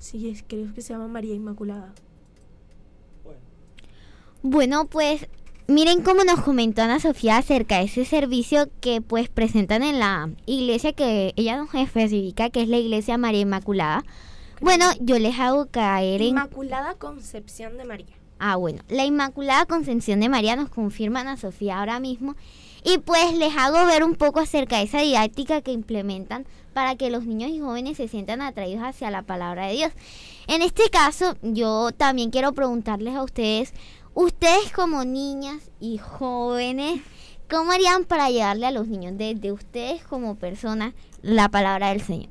Sí, es, creo que se llama María Inmaculada. Bueno, pues miren cómo nos comentó Ana Sofía acerca de ese servicio que pues presentan en la iglesia que ella nos especifica que es la iglesia María Inmaculada. Bueno, yo les hago caer en... Inmaculada Concepción de María. Ah, bueno, la Inmaculada Concepción de María nos confirma Ana Sofía ahora mismo. Y pues les hago ver un poco acerca de esa didáctica que implementan para que los niños y jóvenes se sientan atraídos hacia la palabra de Dios. En este caso, yo también quiero preguntarles a ustedes, ustedes como niñas y jóvenes, ¿cómo harían para llevarle a los niños desde ustedes como personas la palabra del Señor?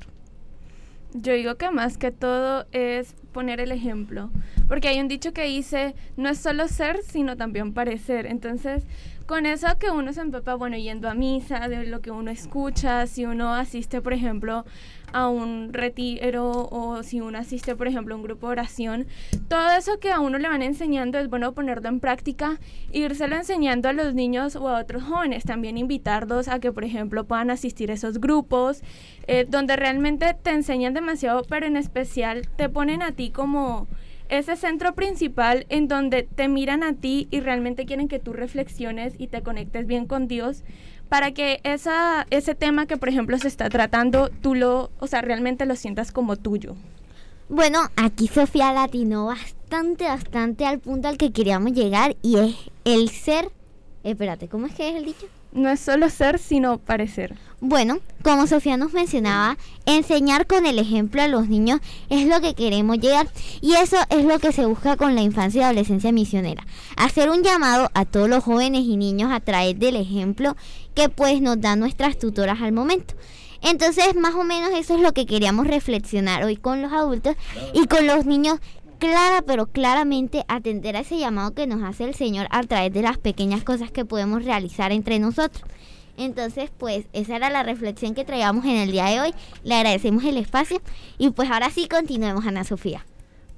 Yo digo que más que todo es poner el ejemplo, porque hay un dicho que dice, no es solo ser, sino también parecer. Entonces, con eso que uno se empapa, bueno, yendo a misa, de lo que uno escucha, si uno asiste, por ejemplo, a un retiro o si uno asiste, por ejemplo, a un grupo de oración, todo eso que a uno le van enseñando es bueno ponerlo en práctica, írselo enseñando a los niños o a otros jóvenes, también invitarlos a que, por ejemplo, puedan asistir a esos grupos, eh, donde realmente te enseñan demasiado, pero en especial te ponen a ti como ese centro principal en donde te miran a ti y realmente quieren que tú reflexiones y te conectes bien con Dios para que esa, ese tema que por ejemplo se está tratando, tú lo, o sea, realmente lo sientas como tuyo. Bueno, aquí Sofía latinó bastante, bastante al punto al que queríamos llegar y es el ser, espérate, ¿cómo es que es el dicho? No es solo ser, sino parecer. Bueno, como Sofía nos mencionaba, enseñar con el ejemplo a los niños es lo que queremos llegar y eso es lo que se busca con la infancia y adolescencia misionera. Hacer un llamado a todos los jóvenes y niños a través del ejemplo que pues nos dan nuestras tutoras al momento. Entonces, más o menos eso es lo que queríamos reflexionar hoy con los adultos y con los niños clara, pero claramente atender a ese llamado que nos hace el Señor a través de las pequeñas cosas que podemos realizar entre nosotros. Entonces, pues esa era la reflexión que traíamos en el día de hoy. Le agradecemos el espacio y pues ahora sí continuemos, Ana Sofía.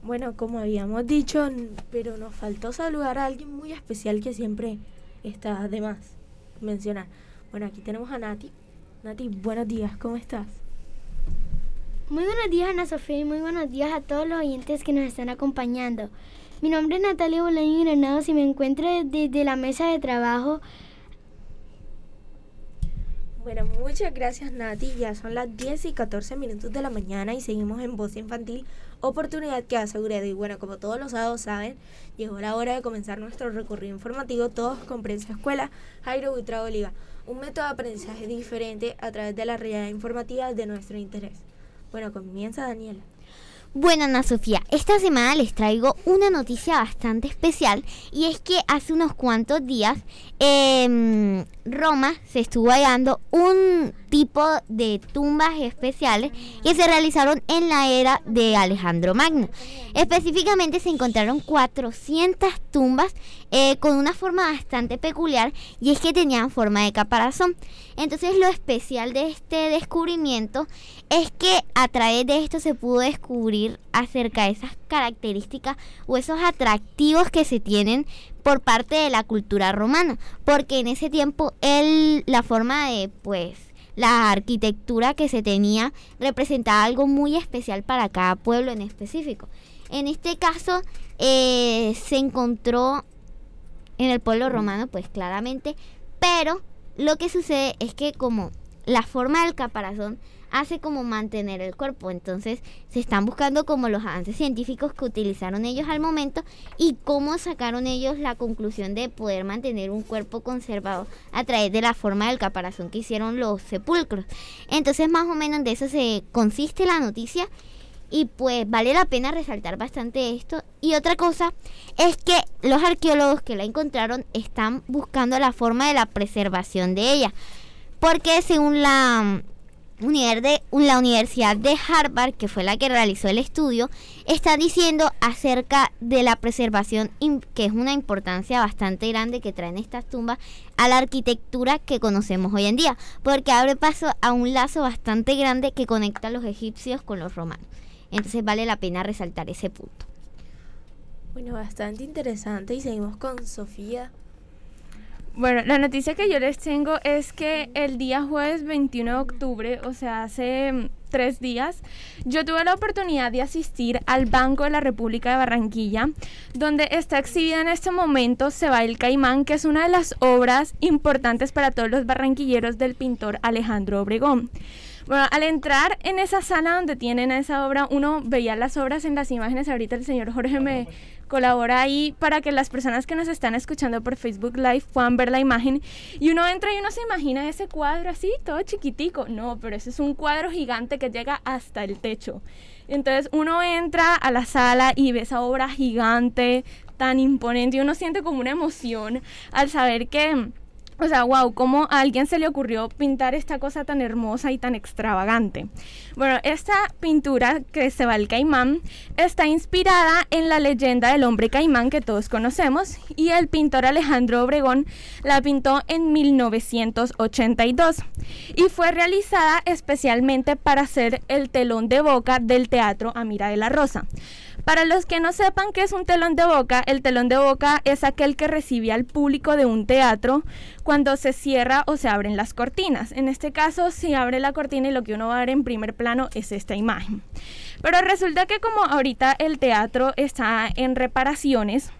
Bueno, como habíamos dicho, pero nos faltó saludar a alguien muy especial que siempre está de más mencionar. Bueno, aquí tenemos a Nati. Nati, buenos días, ¿cómo estás? Muy buenos días Ana Sofía y muy buenos días a todos los oyentes que nos están acompañando. Mi nombre es Natalia Bolaño Granados y me encuentro desde la mesa de trabajo. Bueno, muchas gracias Nati. Ya son las 10 y 14 minutos de la mañana y seguimos en Voz Infantil, oportunidad que ha asegurado. Y bueno, como todos los sábados saben, llegó la hora de comenzar nuestro recorrido informativo todos con Prensa Escuela Jairo Buitrago Liga, un método de aprendizaje diferente a través de la realidad informativa de nuestro interés. Bueno, comienza Daniela. Bueno, Ana Sofía, esta semana les traigo una noticia bastante especial y es que hace unos cuantos días en Roma se estuvo hallando un tipo de tumbas especiales que se realizaron en la era de Alejandro Magno. Específicamente se encontraron 400 tumbas eh, con una forma bastante peculiar y es que tenían forma de caparazón. Entonces lo especial de este descubrimiento es que a través de esto se pudo descubrir acerca de esas características o esos atractivos que se tienen por parte de la cultura romana, porque en ese tiempo el, la forma de pues la arquitectura que se tenía representaba algo muy especial para cada pueblo en específico. En este caso eh, se encontró en el pueblo romano, pues claramente, pero lo que sucede es que como la forma del caparazón hace como mantener el cuerpo. Entonces se están buscando como los avances científicos que utilizaron ellos al momento y cómo sacaron ellos la conclusión de poder mantener un cuerpo conservado a través de la forma del caparazón que hicieron los sepulcros. Entonces más o menos de eso se consiste la noticia. Y pues vale la pena resaltar bastante esto. Y otra cosa es que los arqueólogos que la encontraron están buscando la forma de la preservación de ella. Porque según la la Universidad de Harvard, que fue la que realizó el estudio, está diciendo acerca de la preservación, que es una importancia bastante grande que traen estas tumbas a la arquitectura que conocemos hoy en día, porque abre paso a un lazo bastante grande que conecta a los egipcios con los romanos. Entonces vale la pena resaltar ese punto. Bueno, bastante interesante y seguimos con Sofía. Bueno, la noticia que yo les tengo es que el día jueves 21 de octubre, o sea, hace tres días, yo tuve la oportunidad de asistir al Banco de la República de Barranquilla, donde está exhibida en este momento Se va el Caimán, que es una de las obras importantes para todos los barranquilleros del pintor Alejandro Obregón. Bueno, al entrar en esa sala donde tienen esa obra, uno veía las obras en las imágenes. Ahorita el señor Jorge me colabora ahí para que las personas que nos están escuchando por Facebook Live puedan ver la imagen. Y uno entra y uno se imagina ese cuadro así, todo chiquitico. No, pero ese es un cuadro gigante que llega hasta el techo. Entonces uno entra a la sala y ve esa obra gigante, tan imponente, y uno siente como una emoción al saber que o sea, wow, ¿cómo a alguien se le ocurrió pintar esta cosa tan hermosa y tan extravagante? Bueno, esta pintura que se va al caimán está inspirada en la leyenda del hombre caimán que todos conocemos y el pintor Alejandro Obregón la pintó en 1982 y fue realizada especialmente para ser el telón de boca del teatro Amira de la Rosa. Para los que no sepan qué es un telón de boca, el telón de boca es aquel que recibe al público de un teatro cuando se cierra o se abren las cortinas. En este caso, se abre la cortina y lo que uno va a ver en primer plano es esta imagen. Pero resulta que como ahorita el teatro está en reparaciones,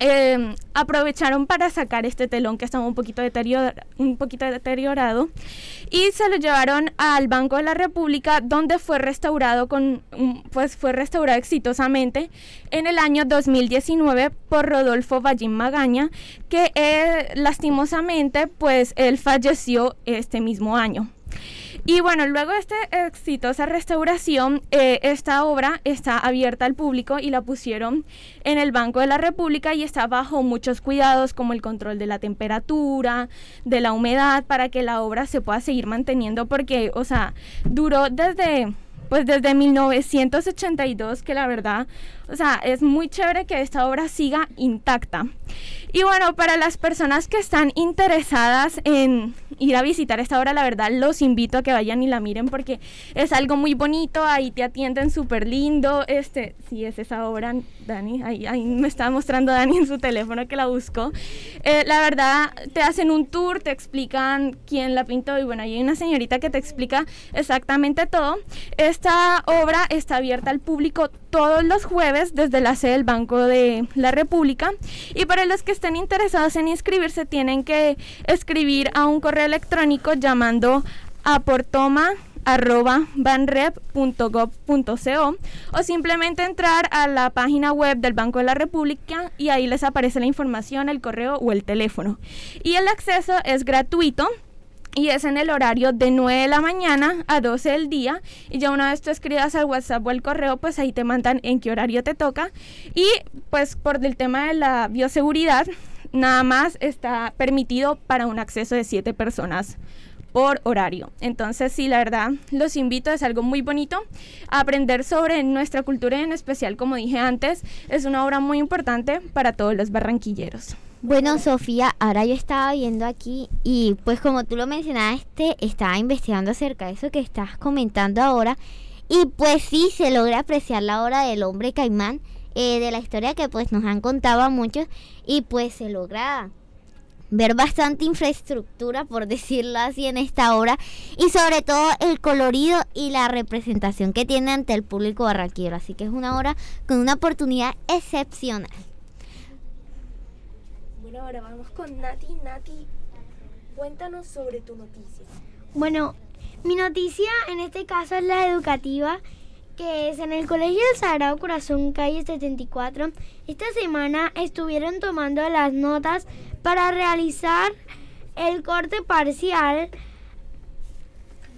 Em, aprovecharon para sacar este telón que estaba un poquito, deteriorado y se lo llevaron al Banco de la República donde fue restaurado con pues fue restaurado exitosamente en el año 2019 por Rodolfo Vallín Magaña que eh, lastimosamente pues él falleció este mismo año. Y bueno, luego de esta exitosa restauración, eh, esta obra está abierta al público y la pusieron en el Banco de la República y está bajo muchos cuidados como el control de la temperatura, de la humedad, para que la obra se pueda seguir manteniendo porque, o sea, duró desde pues desde 1982, que la verdad, o sea, es muy chévere que esta obra siga intacta. Y bueno, para las personas que están interesadas en ir a visitar esta obra, la verdad los invito a que vayan y la miren porque es algo muy bonito, ahí te atienden súper lindo, este, sí es esa obra, Dani, ahí, me estaba mostrando Dani en su teléfono que la buscó. Eh, la verdad, te hacen un tour, te explican quién la pintó y bueno, hay una señorita que te explica exactamente todo. Esta obra está abierta al público todos los jueves desde la sede del Banco de la República y para los que estén interesados en inscribirse tienen que escribir a un correo electrónico llamando a portoma o simplemente entrar a la página web del Banco de la República y ahí les aparece la información, el correo o el teléfono. Y el acceso es gratuito y es en el horario de 9 de la mañana a 12 del día y ya una vez tú escribas al WhatsApp o al correo pues ahí te mandan en qué horario te toca y pues por el tema de la bioseguridad nada más está permitido para un acceso de 7 personas por horario. Entonces, sí, la verdad, los invito, es algo muy bonito. aprender sobre nuestra cultura en especial, como dije antes, es una obra muy importante para todos los barranquilleros. Bueno, Sofía, ahora yo estaba viendo aquí y pues como tú lo mencionaste, estaba investigando acerca de eso que estás comentando ahora y pues sí, se logra apreciar la obra del hombre caimán, eh, de la historia que pues nos han contado a muchos y pues se logra ver bastante infraestructura, por decirlo así, en esta obra y sobre todo el colorido y la representación que tiene ante el público barranquero. Así que es una obra con una oportunidad excepcional ahora vamos con Nati. Nati, cuéntanos sobre tu noticia. Bueno, mi noticia en este caso es la educativa, que es en el Colegio del Sagrado Corazón, calle 74. Esta semana estuvieron tomando las notas para realizar el corte parcial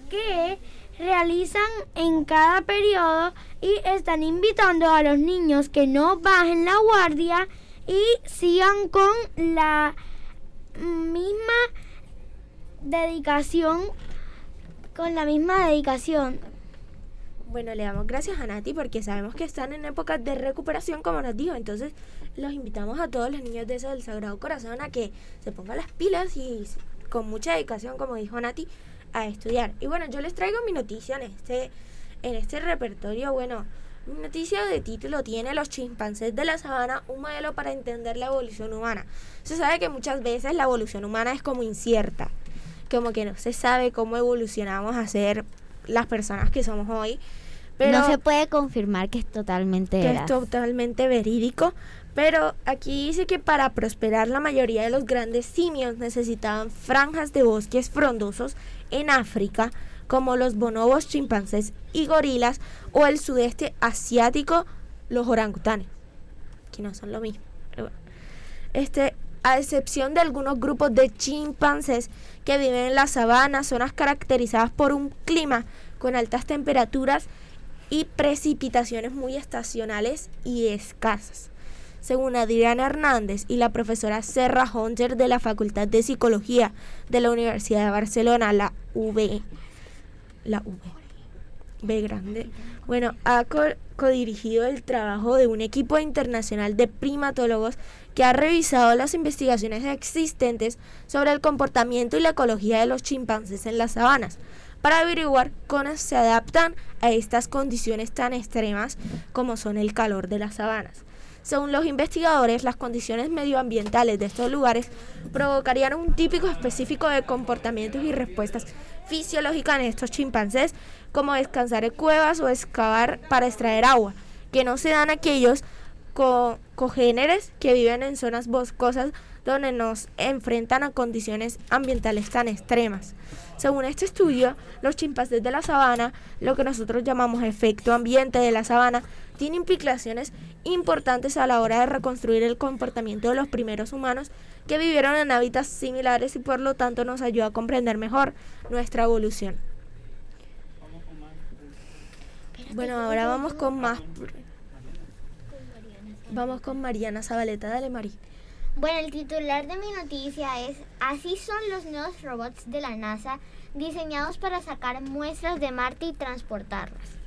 que realizan en cada periodo y están invitando a los niños que no bajen la guardia y sigan con la misma dedicación, con la misma dedicación. Bueno, le damos gracias a Nati porque sabemos que están en época de recuperación, como nos dijo. Entonces, los invitamos a todos los niños de ese del Sagrado Corazón a que se pongan las pilas y con mucha dedicación, como dijo Nati, a estudiar. Y bueno, yo les traigo mi noticia este, en este repertorio. Bueno, Noticia de título tiene Los chimpancés de la sabana, un modelo para entender la evolución humana. Se sabe que muchas veces la evolución humana es como incierta, como que no se sabe cómo evolucionamos a ser las personas que somos hoy. Pero no se puede confirmar que es totalmente que es totalmente verídico. Pero aquí dice que para prosperar la mayoría de los grandes simios necesitaban franjas de bosques frondosos en África, como los bonobos, chimpancés y gorilas, o el sudeste asiático, los orangutanes, que no son lo mismo. Este, a excepción de algunos grupos de chimpancés que viven en la sabana, zonas caracterizadas por un clima con altas temperaturas y precipitaciones muy estacionales y escasas. Según Adriana Hernández y la profesora Serra Hunter de la Facultad de Psicología de la Universidad de Barcelona, la UB, la UB, B grande, bueno, ha co- codirigido el trabajo de un equipo internacional de primatólogos que ha revisado las investigaciones existentes sobre el comportamiento y la ecología de los chimpancés en las sabanas para averiguar cómo se adaptan a estas condiciones tan extremas como son el calor de las sabanas. Según los investigadores, las condiciones medioambientales de estos lugares provocarían un típico específico de comportamientos y respuestas fisiológicas en estos chimpancés, como descansar en cuevas o excavar para extraer agua, que no se dan aquellos co- cogéneres que viven en zonas boscosas donde nos enfrentan a condiciones ambientales tan extremas. Según este estudio, los chimpancés de la sabana, lo que nosotros llamamos efecto ambiente de la sabana, tiene implicaciones importantes a la hora de reconstruir el comportamiento de los primeros humanos que vivieron en hábitats similares y por lo tanto nos ayuda a comprender mejor nuestra evolución. Bueno, ahora vamos con más. Vamos con Mariana Zabaleta. Dale, Mari. Bueno, el titular de mi noticia es Así son los nuevos robots de la NASA diseñados para sacar muestras de Marte y transportarlas.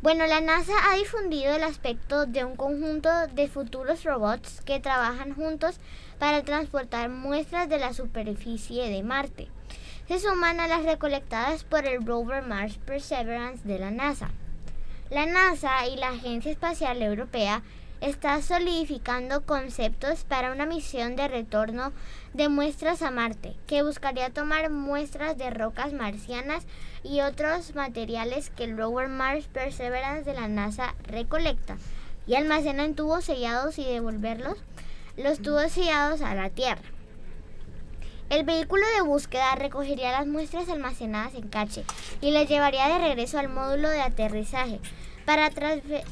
Bueno, la NASA ha difundido el aspecto de un conjunto de futuros robots que trabajan juntos para transportar muestras de la superficie de Marte. Se suman a las recolectadas por el rover Mars Perseverance de la NASA. La NASA y la Agencia Espacial Europea está solidificando conceptos para una misión de retorno de muestras a Marte, que buscaría tomar muestras de rocas marcianas y otros materiales que el rover Mars Perseverance de la NASA recolecta y almacena en tubos sellados y devolverlos los tubos sellados a la Tierra. El vehículo de búsqueda recogería las muestras almacenadas en cache y las llevaría de regreso al módulo de aterrizaje para,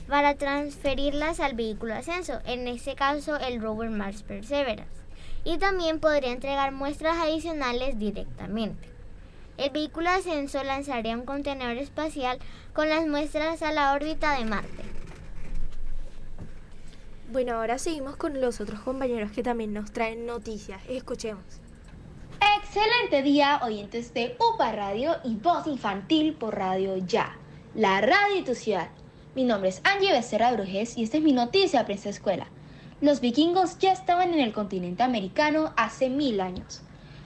para transferirlas al vehículo ascenso, en este caso el rover Mars Perseverance, y también podría entregar muestras adicionales directamente. El vehículo de ascenso lanzaría un contenedor espacial con las muestras a la órbita de Marte. Bueno, ahora seguimos con los otros compañeros que también nos traen noticias. Escuchemos. Excelente día, oyentes de UPA Radio y Voz Infantil por Radio Ya, la radio de tu ciudad. Mi nombre es Angie Becerra Brujes y esta es mi noticia de Prensa Escuela. Los vikingos ya estaban en el continente americano hace mil años.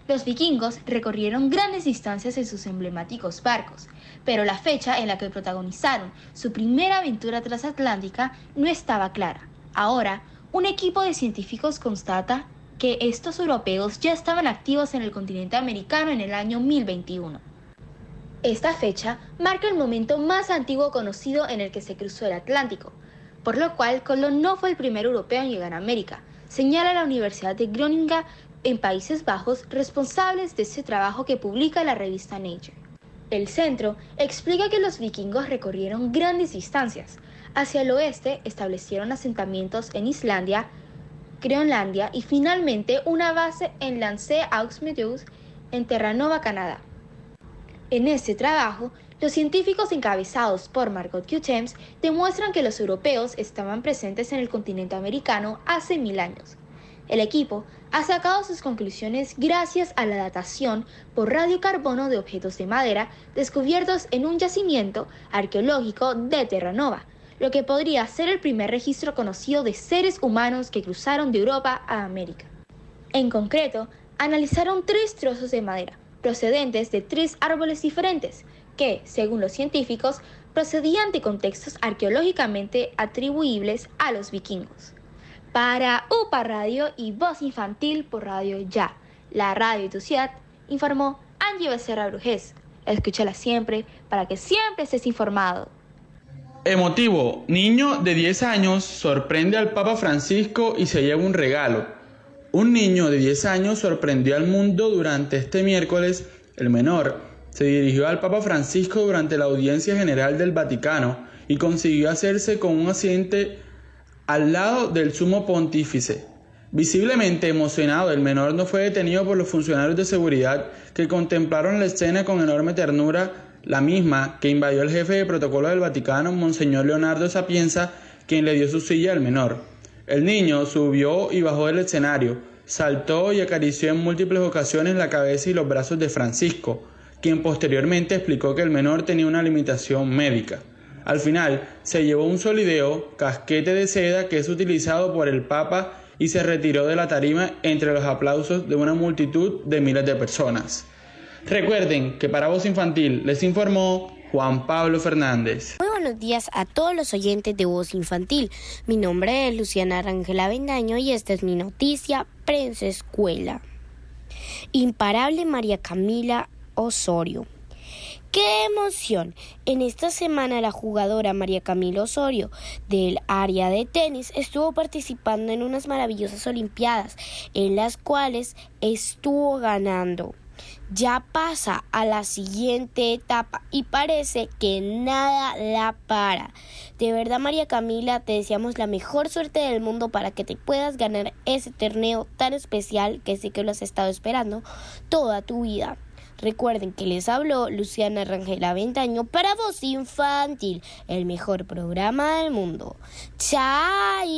Los vikingos recorrieron grandes distancias en sus emblemáticos barcos, pero la fecha en la que protagonizaron su primera aventura transatlántica no estaba clara. Ahora, un equipo de científicos constata que estos europeos ya estaban activos en el continente americano en el año 1021. Esta fecha marca el momento más antiguo conocido en el que se cruzó el Atlántico, por lo cual Colón no fue el primer europeo en llegar a América, señala la Universidad de Groningen en Países Bajos, responsables de ese trabajo que publica la revista Nature. El centro explica que los vikingos recorrieron grandes distancias. Hacia el oeste establecieron asentamientos en Islandia, Groenlandia y finalmente una base en Lance aux en Terranova, Canadá. En este trabajo, los científicos encabezados por Margot Cutems demuestran que los europeos estaban presentes en el continente americano hace mil años. El equipo ha sacado sus conclusiones gracias a la datación por radiocarbono de objetos de madera descubiertos en un yacimiento arqueológico de Terranova, lo que podría ser el primer registro conocido de seres humanos que cruzaron de Europa a América. En concreto, analizaron tres trozos de madera, procedentes de tres árboles diferentes, que, según los científicos, procedían de contextos arqueológicamente atribuibles a los vikingos. Para UPA Radio y Voz Infantil por Radio Ya, la radio de tu ciudad, informó Angie Becerra Brujés. Escúchala siempre para que siempre estés informado. Emotivo, niño de 10 años sorprende al Papa Francisco y se lleva un regalo. Un niño de 10 años sorprendió al mundo durante este miércoles, el menor, se dirigió al Papa Francisco durante la audiencia general del Vaticano y consiguió hacerse con un asiento al lado del sumo pontífice. Visiblemente emocionado, el menor no fue detenido por los funcionarios de seguridad que contemplaron la escena con enorme ternura la misma que invadió el jefe de protocolo del Vaticano, Monseñor Leonardo Sapienza, quien le dio su silla al menor. El niño subió y bajó del escenario, saltó y acarició en múltiples ocasiones la cabeza y los brazos de Francisco, quien posteriormente explicó que el menor tenía una limitación médica. Al final, se llevó un solideo, casquete de seda que es utilizado por el Papa y se retiró de la tarima entre los aplausos de una multitud de miles de personas. Recuerden que para Voz Infantil les informó Juan Pablo Fernández. Muy buenos días a todos los oyentes de Voz Infantil. Mi nombre es Luciana Rangela Bendaño y esta es mi noticia Prensa Escuela. Imparable María Camila Osorio. ¡Qué emoción! En esta semana la jugadora María Camila Osorio del área de tenis estuvo participando en unas maravillosas Olimpiadas en las cuales estuvo ganando ya pasa a la siguiente etapa y parece que nada la para. De verdad, María Camila, te deseamos la mejor suerte del mundo para que te puedas ganar ese torneo tan especial que sé que lo has estado esperando toda tu vida. Recuerden que les habló Luciana Rangel Ventaño para Voz Infantil, el mejor programa del mundo. ¡Chai!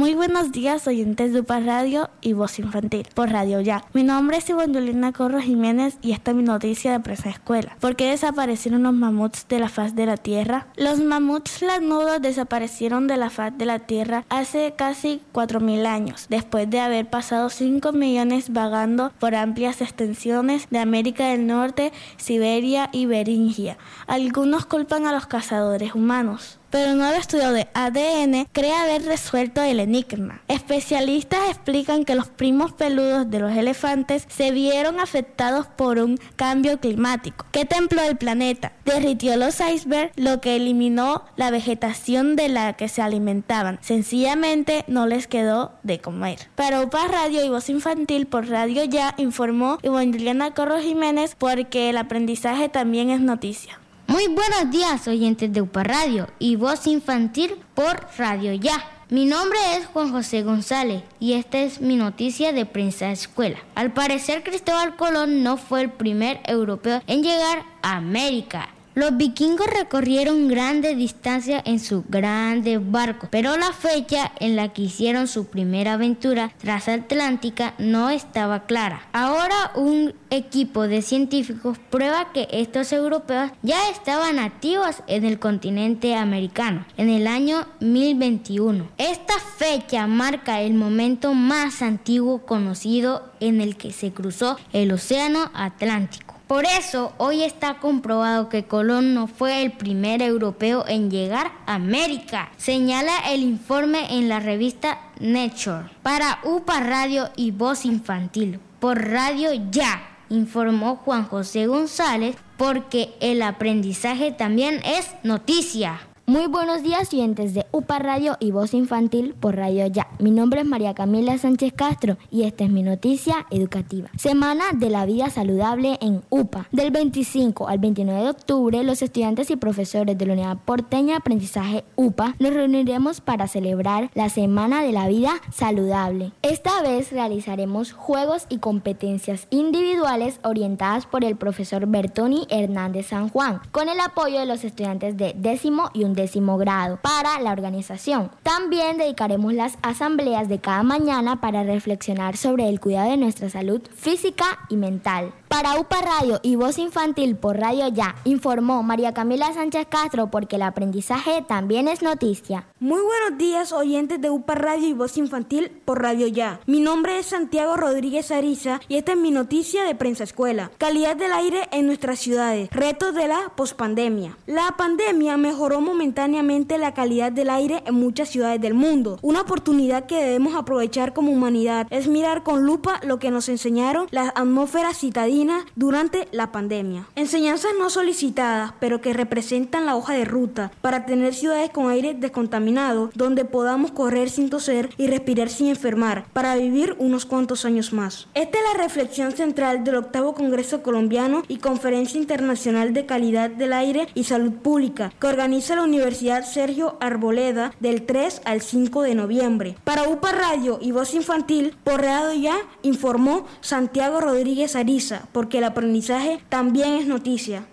Muy buenos días, oyentes de UPA Radio y Voz Infantil por Radio Ya. Mi nombre es Ivonne Corro Jiménez y esta es mi noticia de Presa Escuela. ¿Por qué desaparecieron los mamuts de la faz de la Tierra? Los mamuts lanudos desaparecieron de la faz de la Tierra hace casi 4.000 años, después de haber pasado 5 millones vagando por amplias extensiones de América del Norte, Siberia y Beringia. Algunos culpan a los cazadores humanos pero un nuevo estudio de ADN cree haber resuelto el enigma. Especialistas explican que los primos peludos de los elefantes se vieron afectados por un cambio climático que templó el planeta, derritió los icebergs, lo que eliminó la vegetación de la que se alimentaban. Sencillamente no les quedó de comer. Para UPA Radio y Voz Infantil por Radio Ya informó Ivonne Corro Jiménez porque el aprendizaje también es noticia. Muy buenos días, oyentes de UPA Radio y Voz Infantil por Radio Ya. Mi nombre es Juan José González y esta es mi noticia de prensa escuela. Al parecer Cristóbal Colón no fue el primer europeo en llegar a América. Los vikingos recorrieron grandes distancias en sus grandes barcos, pero la fecha en la que hicieron su primera aventura transatlántica no estaba clara. Ahora un equipo de científicos prueba que estos europeos ya estaban activos en el continente americano en el año 1021. Esta fecha marca el momento más antiguo conocido en el que se cruzó el Océano Atlántico. Por eso, hoy está comprobado que Colón no fue el primer europeo en llegar a América, señala el informe en la revista Nature. Para UPA Radio y Voz Infantil, por Radio Ya, informó Juan José González, porque el aprendizaje también es noticia. Muy buenos días, oyentes de UPA Radio y Voz Infantil por Radio Ya. Mi nombre es María Camila Sánchez Castro y esta es mi noticia educativa. Semana de la Vida Saludable en UPA. Del 25 al 29 de octubre, los estudiantes y profesores de la Unidad Porteña Aprendizaje UPA nos reuniremos para celebrar la Semana de la Vida Saludable. Esta vez realizaremos juegos y competencias individuales orientadas por el profesor Bertoni Hernández San Juan, con el apoyo de los estudiantes de décimo y un décimo grado para la organización. También dedicaremos las asambleas de cada mañana para reflexionar sobre el cuidado de nuestra salud física y mental. Para UPA Radio y Voz Infantil por Radio Ya, informó María Camila Sánchez Castro porque el aprendizaje también es noticia. Muy buenos días oyentes de UPA Radio y Voz Infantil por Radio Ya. Mi nombre es Santiago Rodríguez Ariza y esta es mi noticia de Prensa Escuela. Calidad del aire en nuestras ciudades. Retos de la pospandemia. La pandemia mejoró momentáneamente la calidad del aire en muchas ciudades del mundo. Una oportunidad que debemos aprovechar como humanidad es mirar con lupa lo que nos enseñaron las atmósferas citadinas durante la pandemia. Enseñanzas no solicitadas, pero que representan la hoja de ruta para tener ciudades con aire descontaminado, donde podamos correr sin toser y respirar sin enfermar, para vivir unos cuantos años más. Esta es la reflexión central del octavo Congreso Colombiano y Conferencia Internacional de Calidad del Aire y Salud Pública, que organiza la Universidad Sergio Arboleda del 3 al 5 de noviembre. Para UPA Radio y Voz Infantil, por Radio Ya, informó Santiago Rodríguez Ariza, porque el aprendizaje también es noticia.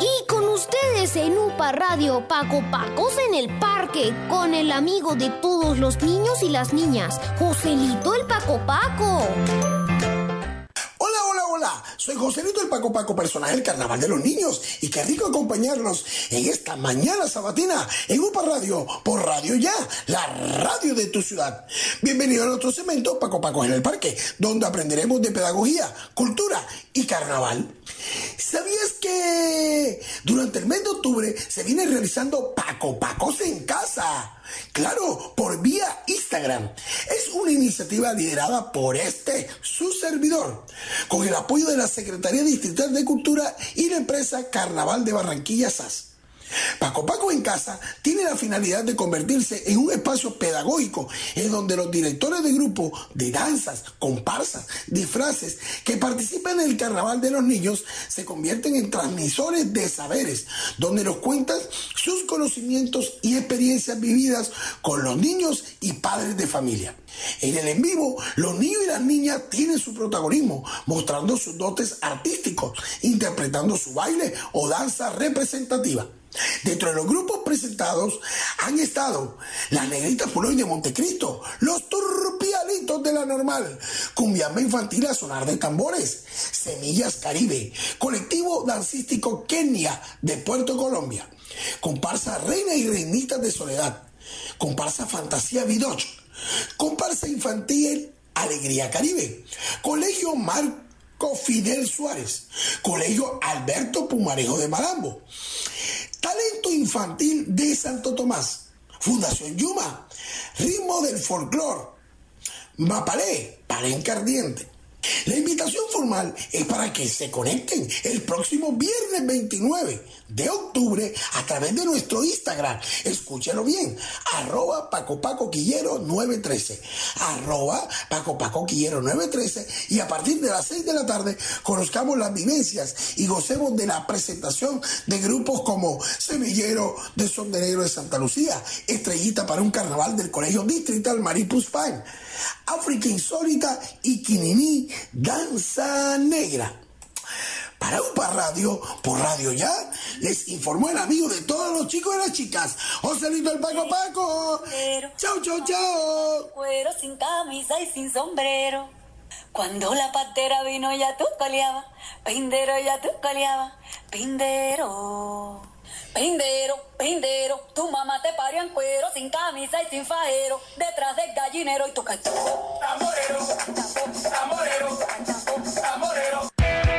Y con ustedes en UPA Radio Paco Pacos en el parque, con el amigo de todos los niños y las niñas, Joselito el Paco Paco. Hola. Soy Joselito el Paco Paco, personaje del Carnaval de los Niños. Y qué rico acompañarlos en esta mañana sabatina en UPA Radio, por Radio Ya, la radio de tu ciudad. Bienvenido a nuestro segmento Paco Paco en el Parque, donde aprenderemos de pedagogía, cultura y carnaval. ¿Sabías que durante el mes de octubre se viene realizando Paco Pacos en casa? Claro, por vía Instagram. Es una iniciativa liderada por este, su servidor, con el apoyo de la Secretaría Distrital de Cultura y la empresa Carnaval de Barranquilla SAS. Paco Paco en Casa tiene la finalidad de convertirse en un espacio pedagógico en donde los directores de grupo de danzas, comparsas, disfraces que participan en el carnaval de los niños se convierten en transmisores de saberes, donde nos cuentan sus conocimientos y experiencias vividas con los niños y padres de familia. En el en vivo, los niños y las niñas tienen su protagonismo, mostrando sus dotes artísticos, interpretando su baile o danza representativa. Dentro de los grupos presentados han estado las Negritas Puloy de Montecristo, los Turpialitos de la Normal, Cumbiamba Infantil a Sonar de Tambores, Semillas Caribe, Colectivo Dancístico Kenia de Puerto Colombia, Comparsa Reina y Reinitas de Soledad, Comparsa Fantasía Vidoch, Comparsa Infantil Alegría Caribe, Colegio Marco Fidel Suárez, Colegio Alberto Pumarejo de Malambo, Talento Infantil de Santo Tomás, Fundación Yuma, Ritmo del Folclor, Mapalé, Palenca Ardiente. La invitación formal es para que se conecten el próximo viernes 29 de octubre a través de nuestro Instagram. Escúchelo bien, arroba Paco Paco Quillero 913, arroba Paco Paco Quillero 913 y a partir de las 6 de la tarde conozcamos las vivencias y gocemos de la presentación de grupos como Semillero de Son de Negro de Santa Lucía, Estrellita para un Carnaval del Colegio Distrital Maripus Pan, África Insólita y Quininí Danza Negra. Para UPA Radio, por Radio Ya, les informó el amigo de todos los chicos y las chicas, Joselito el Paco Paco. Chao, chao, chao. Cuero sin camisa y sin sombrero. Cuando la patera vino ya tú coleaba, pindero ya tú coleaba, pindero. Pindero, pindero, tu mamá te parió en cuero, sin camisa y sin fajero, detrás del gallinero y tu cachorro. Tamborero, tamborero, tamborero.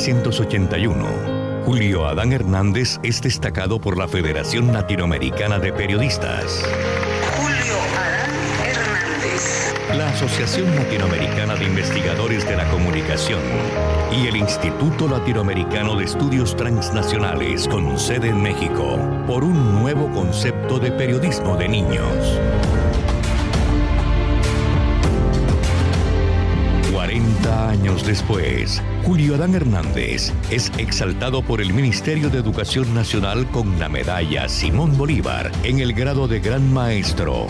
1981, Julio Adán Hernández es destacado por la Federación Latinoamericana de Periodistas. Julio Adán Hernández. La Asociación Latinoamericana de Investigadores de la Comunicación y el Instituto Latinoamericano de Estudios Transnacionales con sede en México por un nuevo concepto de periodismo de niños. 40 años después, Julio Adán Hernández es exaltado por el Ministerio de Educación Nacional con la medalla Simón Bolívar en el grado de Gran Maestro.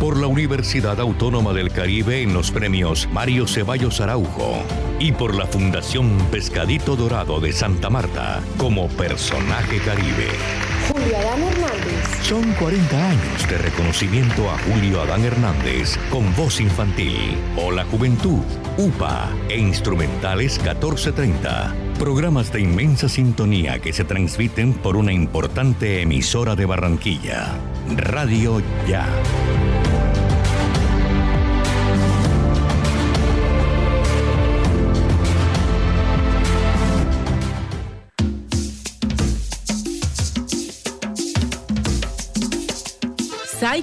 Por la Universidad Autónoma del Caribe en los premios Mario Ceballos Araujo y por la Fundación Pescadito Dorado de Santa Marta como personaje caribe. Julio Adán Hernández. Son 40 años de reconocimiento a Julio Adán Hernández con voz infantil. O la juventud, UPA e instrumentales 1430. Programas de inmensa sintonía que se transmiten por una importante emisora de Barranquilla. Radio Ya.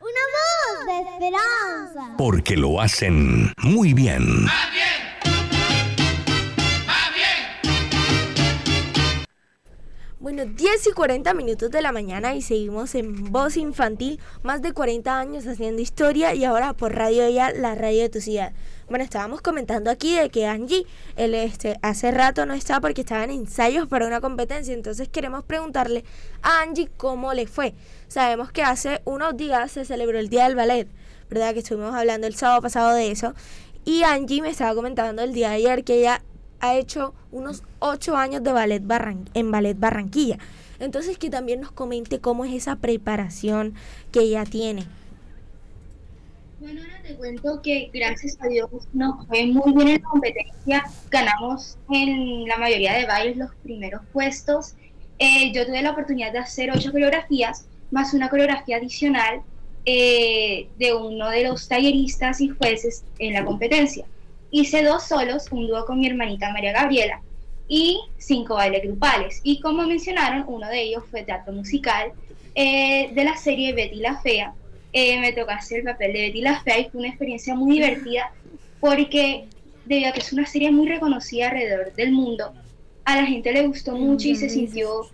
una voz de esperanza. Porque lo hacen muy bien. Bueno, 10 y 40 minutos de la mañana y seguimos en Voz Infantil, más de 40 años haciendo historia y ahora por Radio Ya, la radio de tu ciudad. Bueno, estábamos comentando aquí de que Angie, él este, hace rato no está porque estaba en ensayos para una competencia, entonces queremos preguntarle a Angie cómo le fue. Sabemos que hace unos días se celebró el Día del Ballet, ¿verdad? Que estuvimos hablando el sábado pasado de eso. Y Angie me estaba comentando el día de ayer que ella ha hecho unos ocho años de ballet en Ballet Barranquilla. Entonces que también nos comente cómo es esa preparación que ella tiene. Bueno, ahora te cuento que gracias a Dios nos fue muy bien en la competencia. Ganamos en la mayoría de bailes los primeros puestos. Eh, yo tuve la oportunidad de hacer ocho coreografías, más una coreografía adicional eh, de uno de los talleristas y jueces en la competencia. Hice dos solos, un dúo con mi hermanita María Gabriela y cinco bailes grupales. Y como mencionaron, uno de ellos fue teatro musical eh, de la serie Betty la Fea, eh, me tocó hacer el papel de Betty la Fea y fue una experiencia muy divertida porque debido a que es una serie muy reconocida alrededor del mundo, a la gente le gustó mucho y se sintió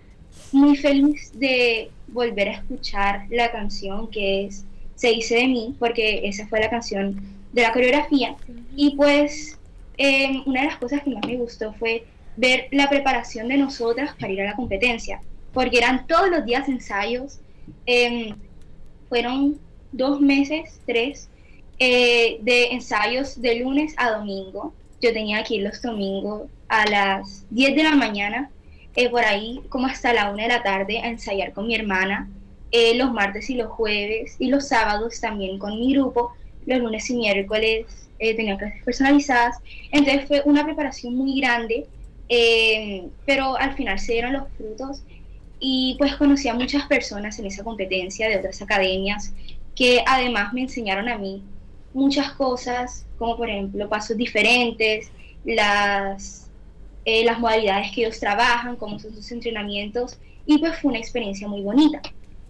muy feliz de volver a escuchar la canción que es Se dice de mí, porque esa fue la canción de la coreografía. Y pues em, una de las cosas que más me gustó fue ver la preparación de nosotras para ir a la competencia, porque eran todos los días ensayos, em, fueron dos meses, tres, eh, de ensayos de lunes a domingo. Yo tenía que ir los domingos a las 10 de la mañana, eh, por ahí como hasta la 1 de la tarde, a ensayar con mi hermana, eh, los martes y los jueves, y los sábados también con mi grupo, los lunes y miércoles tenía clases personalizadas. Entonces fue una preparación muy grande, pero al final se dieron los frutos y pues conocí a muchas personas en esa competencia de otras academias que además me enseñaron a mí muchas cosas, como por ejemplo pasos diferentes, las, eh, las modalidades que ellos trabajan, cómo son sus entrenamientos, y pues fue una experiencia muy bonita.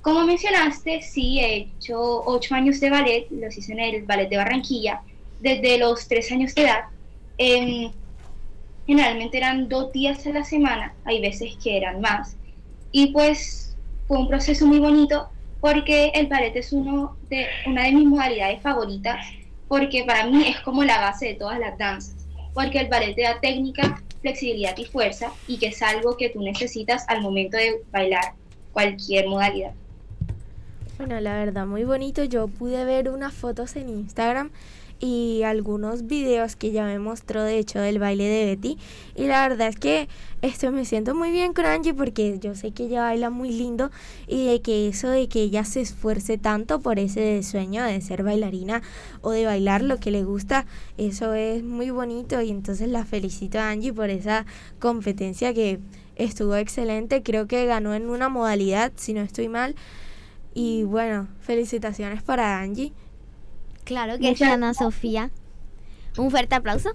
Como mencionaste, sí, he hecho ocho años de ballet, los hice en el ballet de Barranquilla, desde los tres años de edad. generalmente eran dos días a la semana, hay veces que eran más. Y pues fue un proceso muy bonito porque el ballet es uno de, una de mis modalidades favoritas, porque para mí es como la base de todas las danzas, porque el ballet te da técnica, flexibilidad y fuerza, y que es algo que tú necesitas al momento de bailar cualquier modalidad. Bueno, la verdad, muy bonito. Yo pude ver unas fotos en Instagram y algunos videos que ya me mostró de hecho del baile de Betty. Y la verdad es que esto me siento muy bien con Angie porque yo sé que ella baila muy lindo y de que eso de que ella se esfuerce tanto por ese sueño de ser bailarina o de bailar lo que le gusta, eso es muy bonito y entonces la felicito a Angie por esa competencia que estuvo excelente, creo que ganó en una modalidad si no estoy mal. Y bueno, felicitaciones para Angie Claro que sí, Ana Sofía. Un fuerte aplauso.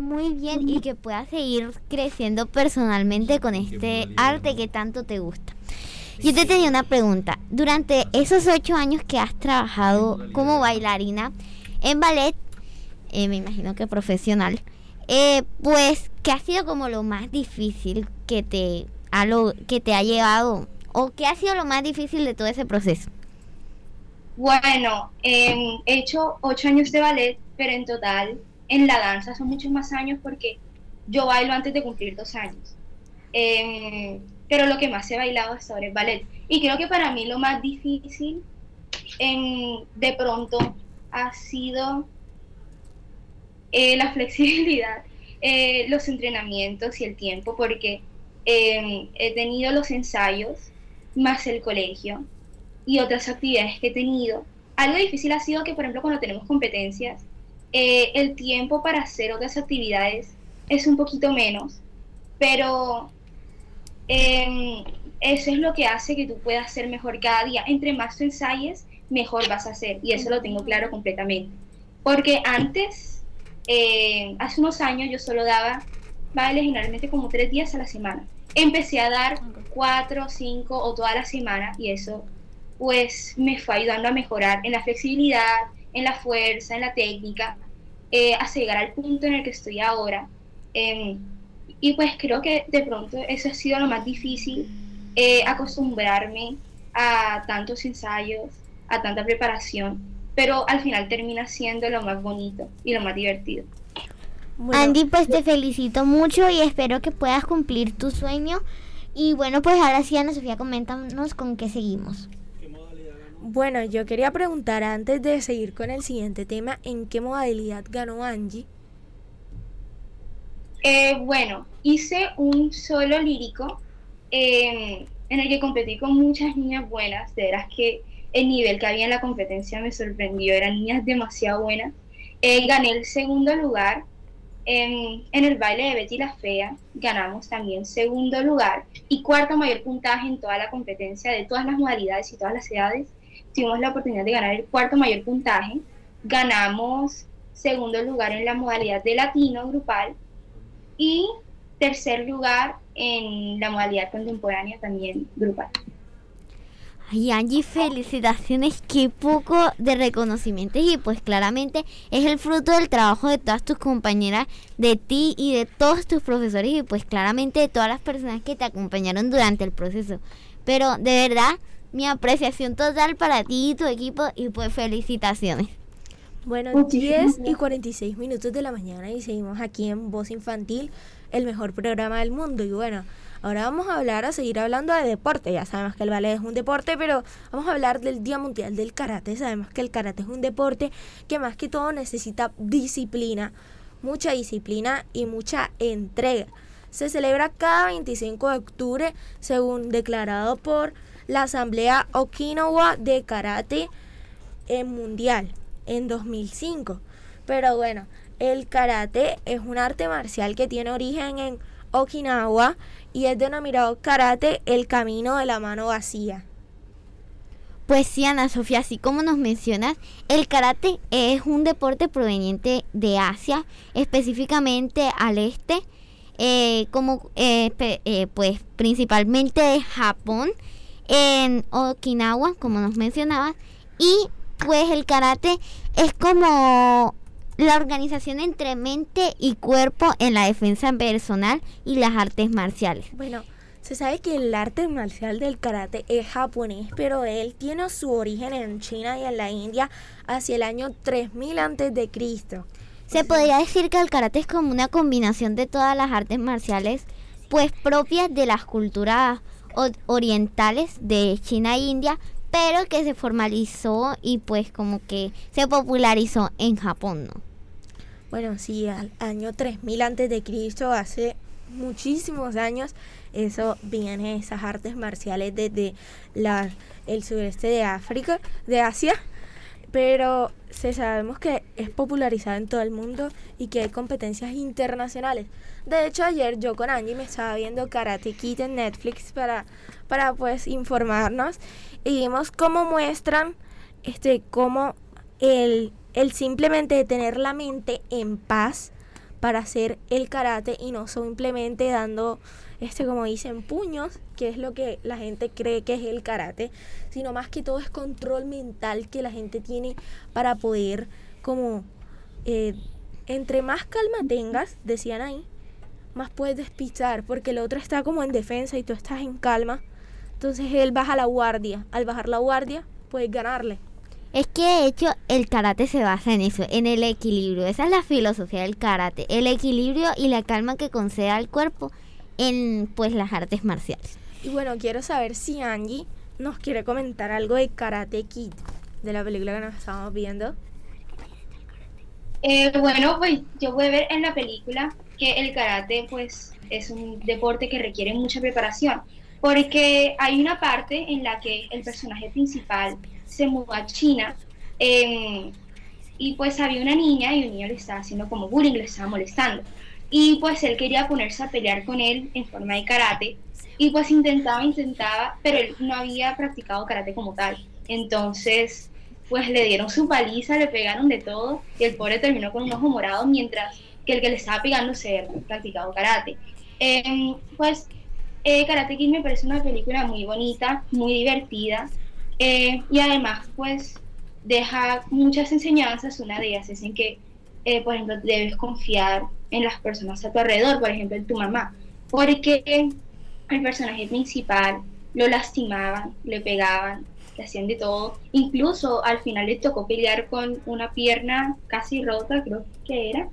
muy bien y que puedas seguir creciendo personalmente con este arte que tanto te gusta. Yo te tenía una pregunta. Durante esos ocho años que has trabajado como bailarina en ballet, eh, me imagino que profesional, eh, pues, ¿qué ha sido como lo más difícil que te a lo que te ha llegado o qué ha sido lo más difícil de todo ese proceso? Bueno, he hecho ocho años de ballet, pero en total en la danza son muchos más años porque yo bailo antes de cumplir dos años. Em, pero lo que más he bailado hasta ahora es ballet. Y creo que para mí lo más difícil en, de pronto ha sido eh, la flexibilidad, eh, los entrenamientos y el tiempo, porque Em, he tenido los ensayos más el colegio y otras actividades que he tenido. Algo difícil ha sido que, por ejemplo, cuando tenemos competencias, eh, el tiempo para hacer otras actividades es un poquito menos, pero em, eso es lo que hace que tú puedas ser mejor cada día. Entre más tú ensayes, mejor vas a ser. Y eso lo tengo claro completamente. Porque antes, eh, hace unos años, yo solo daba bailes generalmente como tres días a la semana empecé a dar cuatro, cinco o toda la semana y eso pues me fue ayudando a mejorar en la flexibilidad, en la fuerza, en la técnica, eh, hasta llegar al punto en el que estoy ahora. Em, y pues creo que de pronto eso ha sido lo más difícil, eh, acostumbrarme a tantos ensayos, a tanta preparación, pero al final termina siendo lo más bonito y lo más divertido. Andy, pues te felicito mucho y espero que puedas cumplir tu sueño. Y bueno, pues ahora sí, Ana Sofía, coméntanos con qué seguimos. Bueno, yo quería preguntar antes de seguir con el siguiente tema, ¿en qué modalidad ganó Angie? Eh, bueno, hice un solo lírico em, en el que competí con muchas niñas buenas. De veras que el nivel que había en la competencia me sorprendió, eran niñas demasiado buenas. Eh, gané el segundo lugar en, el baile de Betty la Fea ganamos también segundo lugar y cuarto mayor puntaje en toda la competencia de todas las modalidades y todas las edades. Tuvimos la oportunidad de ganar el cuarto mayor puntaje. Ganamos segundo lugar en la modalidad de latino grupal y tercer lugar en la modalidad contemporánea también grupal. Ay, Angie, felicitaciones, qué poco de reconocimiento y pues claramente es el fruto del trabajo de todas tus compañeras, de ti y de todos tus profesores y pues claramente de todas las personas que te acompañaron durante el proceso. Pero de verdad, mi apreciación total para ti y tu equipo y pues felicitaciones. Bueno, 10 y 46 minutos de la mañana y seguimos aquí en Voz Infantil, el mejor programa del mundo. Y bueno, ahora vamos a hablar, a seguir hablando de deporte. Ya sabemos que el ballet es un deporte, pero vamos a hablar del Día Mundial del Karate. Sabemos que el karate es un deporte que más que todo necesita disciplina, mucha disciplina y mucha entrega. Se celebra cada 25 de octubre, según declarado por la Asamblea Okinawa de Karate Mundial en 2005. Pero bueno, el karate es un arte marcial que tiene origen en Okinawa y es denominado karate el camino de la mano vacía. Pues sí, Ana Sofía, así como nos mencionas, el karate es un deporte proveniente de Asia, específicamente al este, eh, como eh, eh, pues principalmente de Japón, en Okinawa, como nos mencionabas, y pues el karate es como la organización entre mente y cuerpo en la defensa personal y las artes marciales. Bueno, se sabe que el arte marcial del karate es japonés, pero él tiene su origen en China y en la India hacia el año 3000 antes de Cristo. Se podría decir que el karate es como una combinación de todas las artes marciales pues propias de las culturas orientales de China e India, pero que se formalizó y pues como que se popularizó en Japón, ¿no? Bueno, sí, al año 3000 antes de Cristo, hace muchísimos años, eso viene esas artes marciales desde la, el sureste de África, de Asia, pero se sabemos que es popularizado en todo el mundo y que hay competencias internacionales. De hecho, ayer yo con Angie me estaba viendo Karate Kid en Netflix para, para pues informarnos y vimos cómo muestran este cómo el, el simplemente tener la mente en paz para hacer el karate y no simplemente dando este como dicen puños que es lo que la gente cree que es el karate sino más que todo es control mental que la gente tiene para poder como eh, entre más calma tengas decían ahí más puedes despistar porque el otro está como en defensa y tú estás en calma. Entonces él baja la guardia. Al bajar la guardia puedes ganarle es que de hecho el karate se basa en eso, en el equilibrio. Esa es la filosofía del karate, el equilibrio y la calma que concede al cuerpo en pues las artes marciales. Y bueno, quiero saber si Angie nos quiere comentar algo de Karate Kid, de la película que nos estamos viendo. Eh, bueno, pues yo voy a ver en la película que el karate pues es un deporte que requiere mucha preparación, porque hay una parte en la que el personaje principal se mudó a China em, y pues había una niña y un niño le estaba haciendo como bullying, le estaba molestando. Y pues él quería ponerse a pelear con él en forma de karate y pues intentaba, intentaba, pero él no había practicado karate como tal. Entonces pues le dieron su paliza, le pegaron de todo y el pobre terminó con un ojo morado mientras que el que le estaba pegando se había practicado karate. Em, pues eh, Karate Kid me parece una película muy bonita, muy divertida, eh, y además, pues, deja muchas enseñanzas. Una de ellas es en que, eh, por ejemplo, debes confiar en las personas a tu alrededor, por ejemplo, en tu mamá, porque el personaje principal lo lastimaban, le pegaban, le hacían de todo. Incluso al final le tocó pelear con una pierna casi rota, creo que era.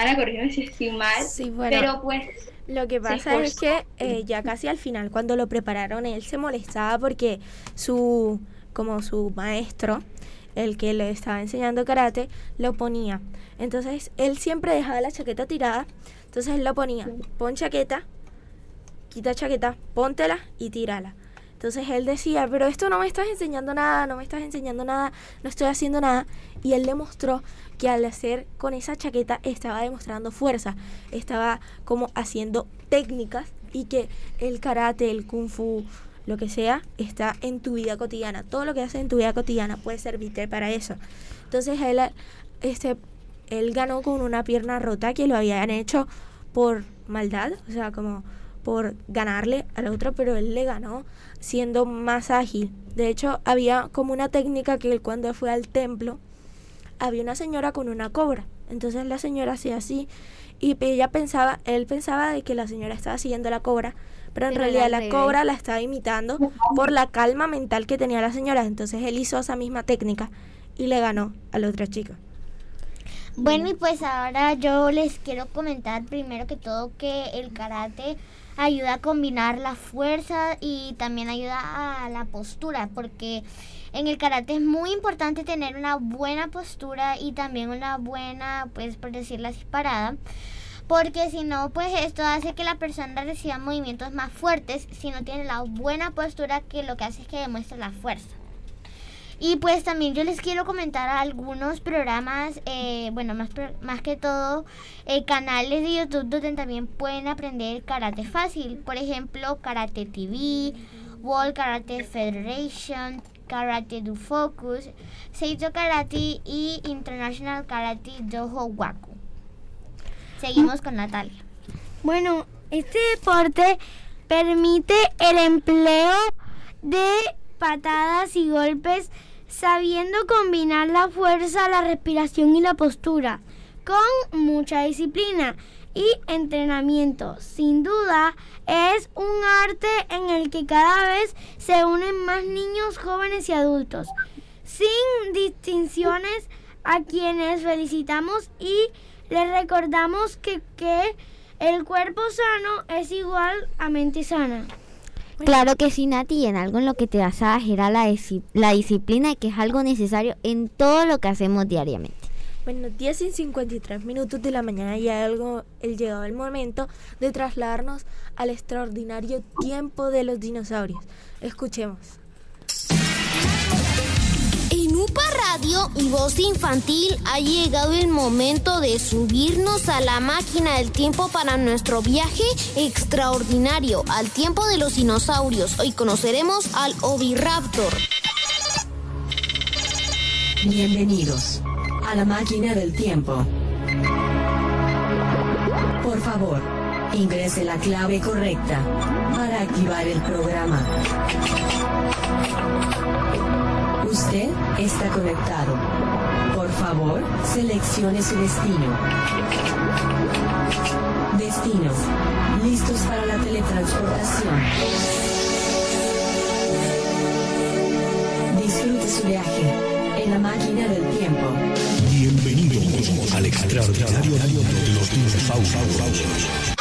Ana, corrígeme si estoy mal, pero pues lo que pasa es que eh, ya casi al final, cuando lo prepararon, él se molestaba porque su, como su maestro, el que le estaba enseñando karate, lo ponía. Entonces él siempre dejaba la chaqueta tirada. Entonces él lo ponía, pon chaqueta, quita chaqueta, póntela y tírala. Entonces él decía, pero esto no me estás enseñando nada, no me estás enseñando nada, no estoy haciendo nada. Y él demostró que al hacer con esa chaqueta estaba demostrando fuerza, estaba como haciendo técnicas y que el karate, el kung fu, lo que sea, está en tu vida cotidiana. Todo lo que haces en tu vida cotidiana puede servirte para eso. Entonces él este, él ganó con una pierna rota que lo habían hecho por maldad, o sea, como por ganarle al otro, pero él le ganó siendo más ágil. De hecho, había como una técnica que él cuando fue al templo, había una señora con una cobra. Entonces la señora hacía así y ella pensaba, él pensaba de que la señora estaba siguiendo la cobra, pero en Pero realidad la cobra la estaba imitando por la calma mental que tenía la señora. Entonces él hizo esa misma técnica y le ganó a la otra chica. Bueno, y pues ahora yo les quiero comentar primero que todo que el karate ayuda a combinar la fuerza y también ayuda a la postura, porque en el karate es muy importante tener una buena postura y también una buena, pues por decirlo así, parada. Porque si no, pues esto hace que la persona reciba movimientos más fuertes si no tiene la buena postura que lo que hace es que demuestra la fuerza. Y pues también yo les quiero comentar algunos programas, eh, bueno, más, más que todo, eh, canales de YouTube donde también pueden aprender karate fácil. Por ejemplo, Karate TV, World Karate Federation, Karate Do Focus, Seito Karate y International Karate Dojo Waku. Seguimos con Natalia. Bueno, este deporte permite el empleo de patadas y golpes sabiendo combinar la fuerza, la respiración y la postura con mucha disciplina y entrenamiento. Sin duda es un arte en el que cada vez se unen más niños, jóvenes y adultos, sin distinciones a quienes felicitamos y les recordamos que, que el cuerpo sano es igual a mente sana. Claro que sí, Nati, y en algo en lo que te basabas era la, la disciplina, que es algo necesario en todo lo que hacemos diariamente. Bueno, 10 y 53 minutos de la mañana ya algo, el llegado el momento de trasladarnos al extraordinario tiempo de los dinosaurios. Escuchemos. En UPA Radio y Voz Infantil ha llegado el momento de subirnos a la máquina del tiempo para nuestro viaje extraordinario al tiempo de los dinosaurios. Hoy conoceremos al Oviraptor. Bienvenidos a la máquina del tiempo. Por favor, ingrese la clave correcta para activar el programa. Usted está conectado. Por favor, seleccione su destino. Destino. Listos para la teletransportación. Disfrute su viaje en la máquina del tiempo. Bienvenidos al extraordinario mundo de los dinosaurios.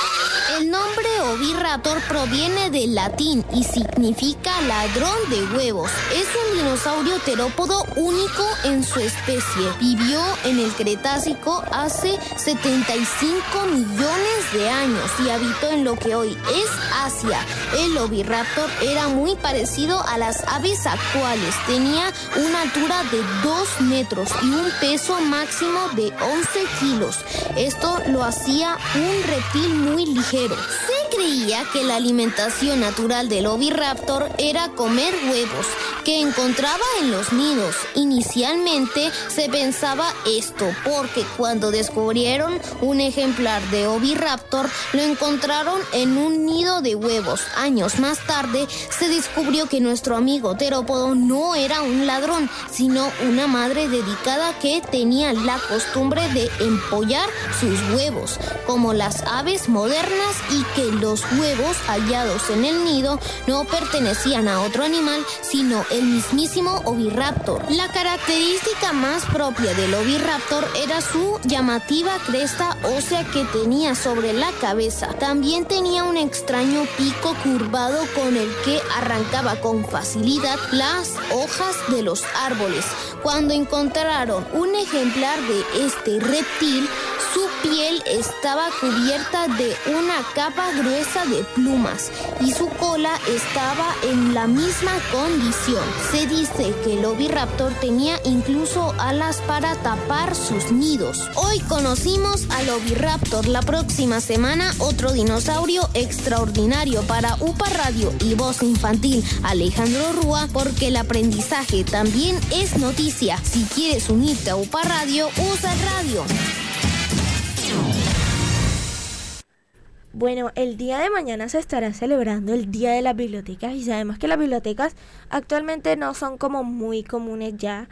Nombre Oviraptor proviene del latín y significa ladrón de huevos. Es un dinosaurio terópodo único en su especie. Vivió en el Cretácico hace 75 millones de años y habitó en lo que hoy es Asia. El Oviraptor era muy parecido a las aves actuales. Tenía una altura de 2 metros y un peso máximo de 11 kilos. Esto lo hacía un reptil muy ligero. Creía que la alimentación natural del oviraptor era comer huevos que encontraba en los nidos. Inicialmente se pensaba esto porque cuando descubrieron un ejemplar de oviraptor lo encontraron en un nido de huevos. Años más tarde se descubrió que nuestro amigo terópodo no era un ladrón, sino una madre dedicada que tenía la costumbre de empollar sus huevos, como las aves modernas y que los huevos hallados en el nido no pertenecían a otro animal, sino el mismísimo oviraptor. La característica más propia del oviraptor era su llamativa cresta ósea que tenía sobre la cabeza. También tenía un extraño pico curvado con el que arrancaba con facilidad las hojas de los árboles. Cuando encontraron un ejemplar de este reptil, su piel estaba cubierta de una capa gruesa de plumas y su cola estaba en la misma condición. Se dice que el oviraptor tenía incluso alas para tapar sus nidos. Hoy conocimos al oviraptor. La próxima semana otro dinosaurio extraordinario para UPA Radio y voz infantil Alejandro Rúa porque el aprendizaje también es noticia. Si quieres unirte a UPA Radio, usa radio. Bueno, el día de mañana se estará celebrando el Día de las Bibliotecas y sabemos que las bibliotecas actualmente no son como muy comunes ya.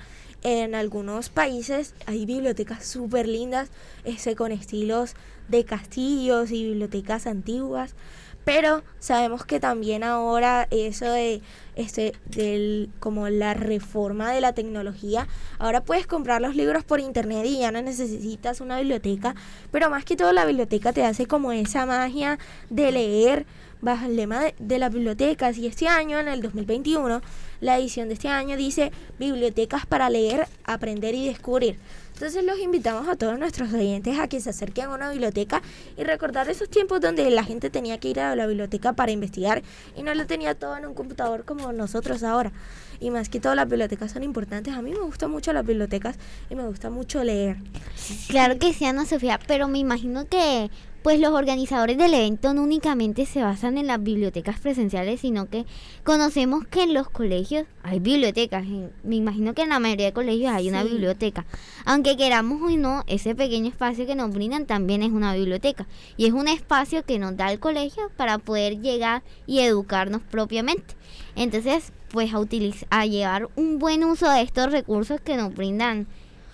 En algunos países hay bibliotecas súper lindas, ese, con estilos de castillos y bibliotecas antiguas. Pero sabemos que también ahora eso de este del como la reforma de la tecnología, ahora puedes comprar los libros por internet y ya no necesitas una biblioteca, pero más que todo la biblioteca te hace como esa magia de leer bajo el lema de, de las bibliotecas y este año en el 2021 la edición de este año dice bibliotecas para leer, aprender y descubrir. Entonces los invitamos a todos nuestros oyentes a que se acerquen a una biblioteca y recordar esos tiempos donde la gente tenía que ir a la biblioteca para investigar y no lo tenía todo en un computador como nosotros ahora. Y más que todo las bibliotecas son importantes. A mí me gustan mucho las bibliotecas y me gusta mucho leer. Claro que sí, Ana Sofía, pero me imagino que pues los organizadores del evento no únicamente se basan en las bibliotecas presenciales, sino que conocemos que en los colegios hay bibliotecas. Me imagino que en la mayoría de colegios hay una biblioteca. Aunque queramos o no, ese pequeño espacio que nos brindan también es una biblioteca. Y es un espacio que nos da el colegio para poder llegar y educarnos propiamente. Entonces, pues a, utilizar, a llevar un buen uso de estos recursos que nos brindan,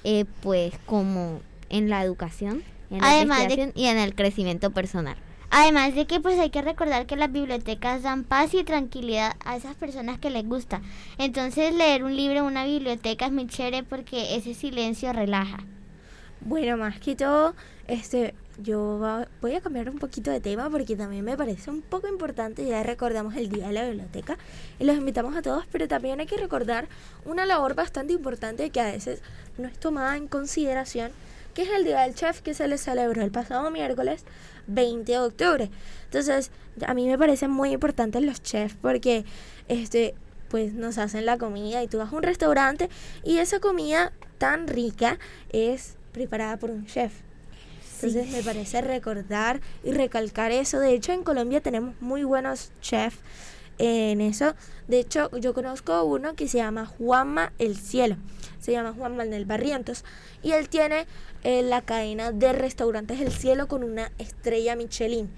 eh, pues como en la educación en la Además de- investigación y en el crecimiento personal. Además de que pues hay que recordar que las bibliotecas dan paz y tranquilidad a esas personas que les gusta. Entonces leer un libro en una biblioteca es muy chévere porque ese silencio relaja. Bueno, más que todo, este, yo va- voy a cambiar un poquito de tema porque también me parece un poco importante. Ya recordamos el día de la biblioteca y los invitamos a todos, pero también hay que recordar una labor bastante importante que a veces no es tomada en consideración, que es el día del chef que se le celebró el pasado miércoles 20 de octubre. Entonces, a mí me parecen muy importantes los chefs porque, este, pues nos hacen la comida y tú vas a un restaurante y esa comida tan rica es preparada por un chef. Entonces me parece recordar y recalcar eso. De hecho, en Colombia tenemos muy buenos chefs en eso. De hecho, yo conozco uno que se llama Juanma el Cielo. Se llama Juan Manuel Barrientos. Y él tiene eh, la cadena de restaurantes El Cielo con una estrella Michelin.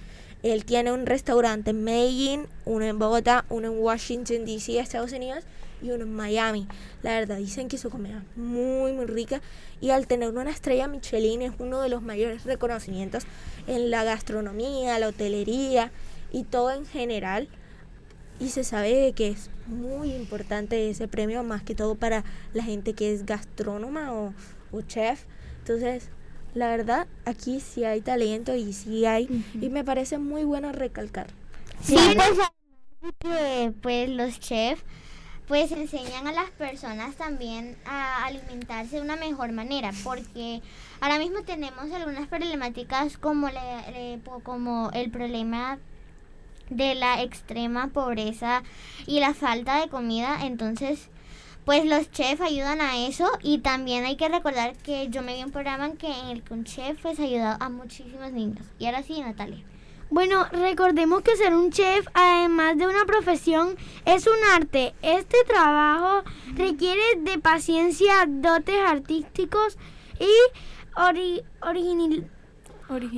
Él tiene un restaurante en Medellín, uno en Bogotá, uno en Washington, D.C., Estados Unidos, y uno en Miami. La verdad, dicen que su comida es muy, muy rica. Y al tener una estrella Michelin es uno de los mayores reconocimientos en la gastronomía, la hotelería y todo en general. Y se sabe que es muy importante ese premio, más que todo para la gente que es gastrónoma o, o chef. Entonces, la verdad, aquí sí hay talento y sí hay. Y me parece muy bueno recalcar. Sí, pues, que, pues los chefs pues enseñan a las personas también a alimentarse de una mejor manera porque ahora mismo tenemos algunas problemáticas como le- le- como el problema de la extrema pobreza y la falta de comida. Entonces pues los chefs ayudan a eso. Y también hay que recordar que yo me vi un programa en que en el que un chef pues ayudado a muchísimos niños. Y ahora sí Natalia. Bueno, recordemos que ser un chef, además de una profesión, es un arte. Este trabajo requiere de paciencia, dotes artísticos y ori- original-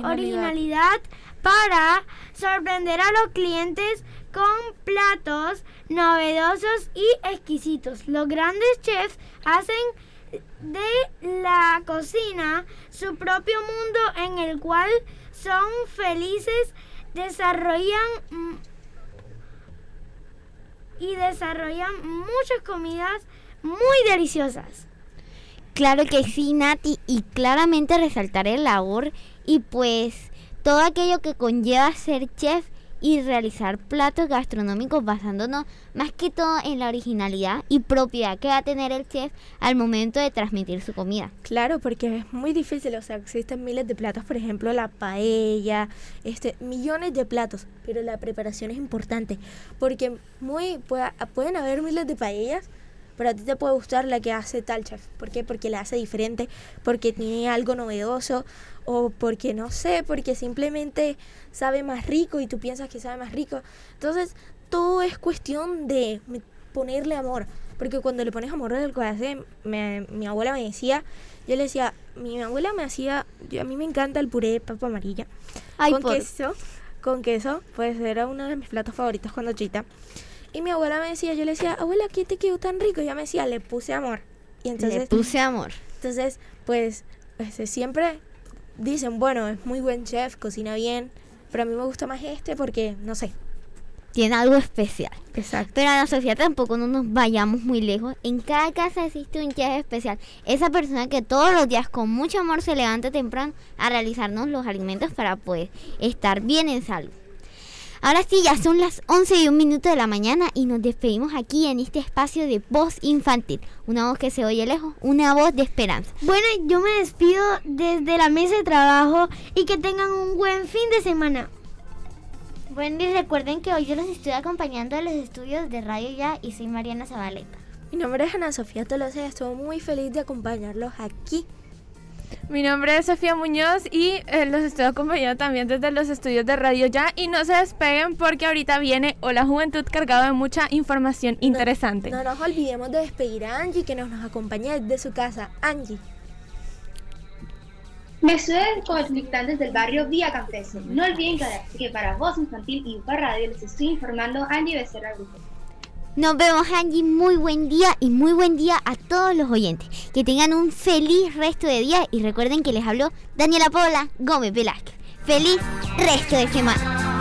originalidad para sorprender a los clientes con platos novedosos y exquisitos. Los grandes chefs hacen de la cocina su propio mundo en el cual son felices, desarrollan y desarrollan muchas comidas muy deliciosas. Claro que sí, Nati, y claramente resaltar el labor y pues todo aquello que conlleva ser chef y realizar platos gastronómicos basándonos más que todo en la originalidad y propiedad que va a tener el chef al momento de transmitir su comida. Claro, porque es muy difícil, o sea, existen miles de platos, por ejemplo, la paella, este, millones de platos, pero la preparación es importante, porque muy pueden haber miles de paellas, pero a ti te puede gustar la que hace tal chef. ¿Por qué? Porque la hace diferente, porque tiene algo novedoso o porque no sé, porque simplemente sabe más rico y tú piensas que sabe más rico. Entonces, todo es cuestión de ponerle amor, porque cuando le pones amor a lo que hace, me- mi abuela me decía yo le decía, mi abuela me hacía, yo, a mí me encanta el puré de papa amarilla. Ay, con por- queso, con queso, pues era uno de mis platos favoritos cuando chiquita. Y mi abuela me decía, yo le decía, abuela, ¿qué te quedó tan rico? Y ella me decía, le puse amor. Y entonces, Le puse amor. entonces, pues, pues, siempre dicen, bueno, es muy buen chef, cocina bien, pero a mí me gusta más este porque, no sé. Tiene algo especial. Exacto. Pero Ana Sofía tampoco no nos vayamos muy lejos. En cada casa existe un chef especial. Esa persona que todos los días con mucho amor se levanta temprano a realizarnos los alimentos para poder estar bien en salud. Ahora sí, ya son las 11 y un minuto de la mañana y nos despedimos aquí en este espacio de voz infantil. Una voz que se oye lejos, una voz de esperanza. Bueno, yo me despido desde la mesa de trabajo y que tengan un buen fin de semana. Bueno, y recuerden que hoy yo los estoy acompañando en los estudios de Radio Ya y soy Mariana Zabaleta. Mi nombre es Ana Sofía Tolosa y estoy muy feliz de acompañarlos aquí. Mi nombre es Sofía Muñoz y eh, los estoy acompañando también desde los estudios de Radio Ya y no se despeguen porque ahorita viene Hola Juventud cargado de mucha información interesante. No nos olvidemos de despedir a Angie que nos, nos acompaña desde su casa. Angie. Me estoy conectando desde el barrio Vía Campestre. No olviden que, que para Voz Infantil y UPA Radio les estoy informando Angie Becerra Grupo. Nos vemos Angie, muy buen día y muy buen día a todos los oyentes. Que tengan un feliz resto de día y recuerden que les habló Daniela Paula Gómez Velázquez. Feliz resto de semana.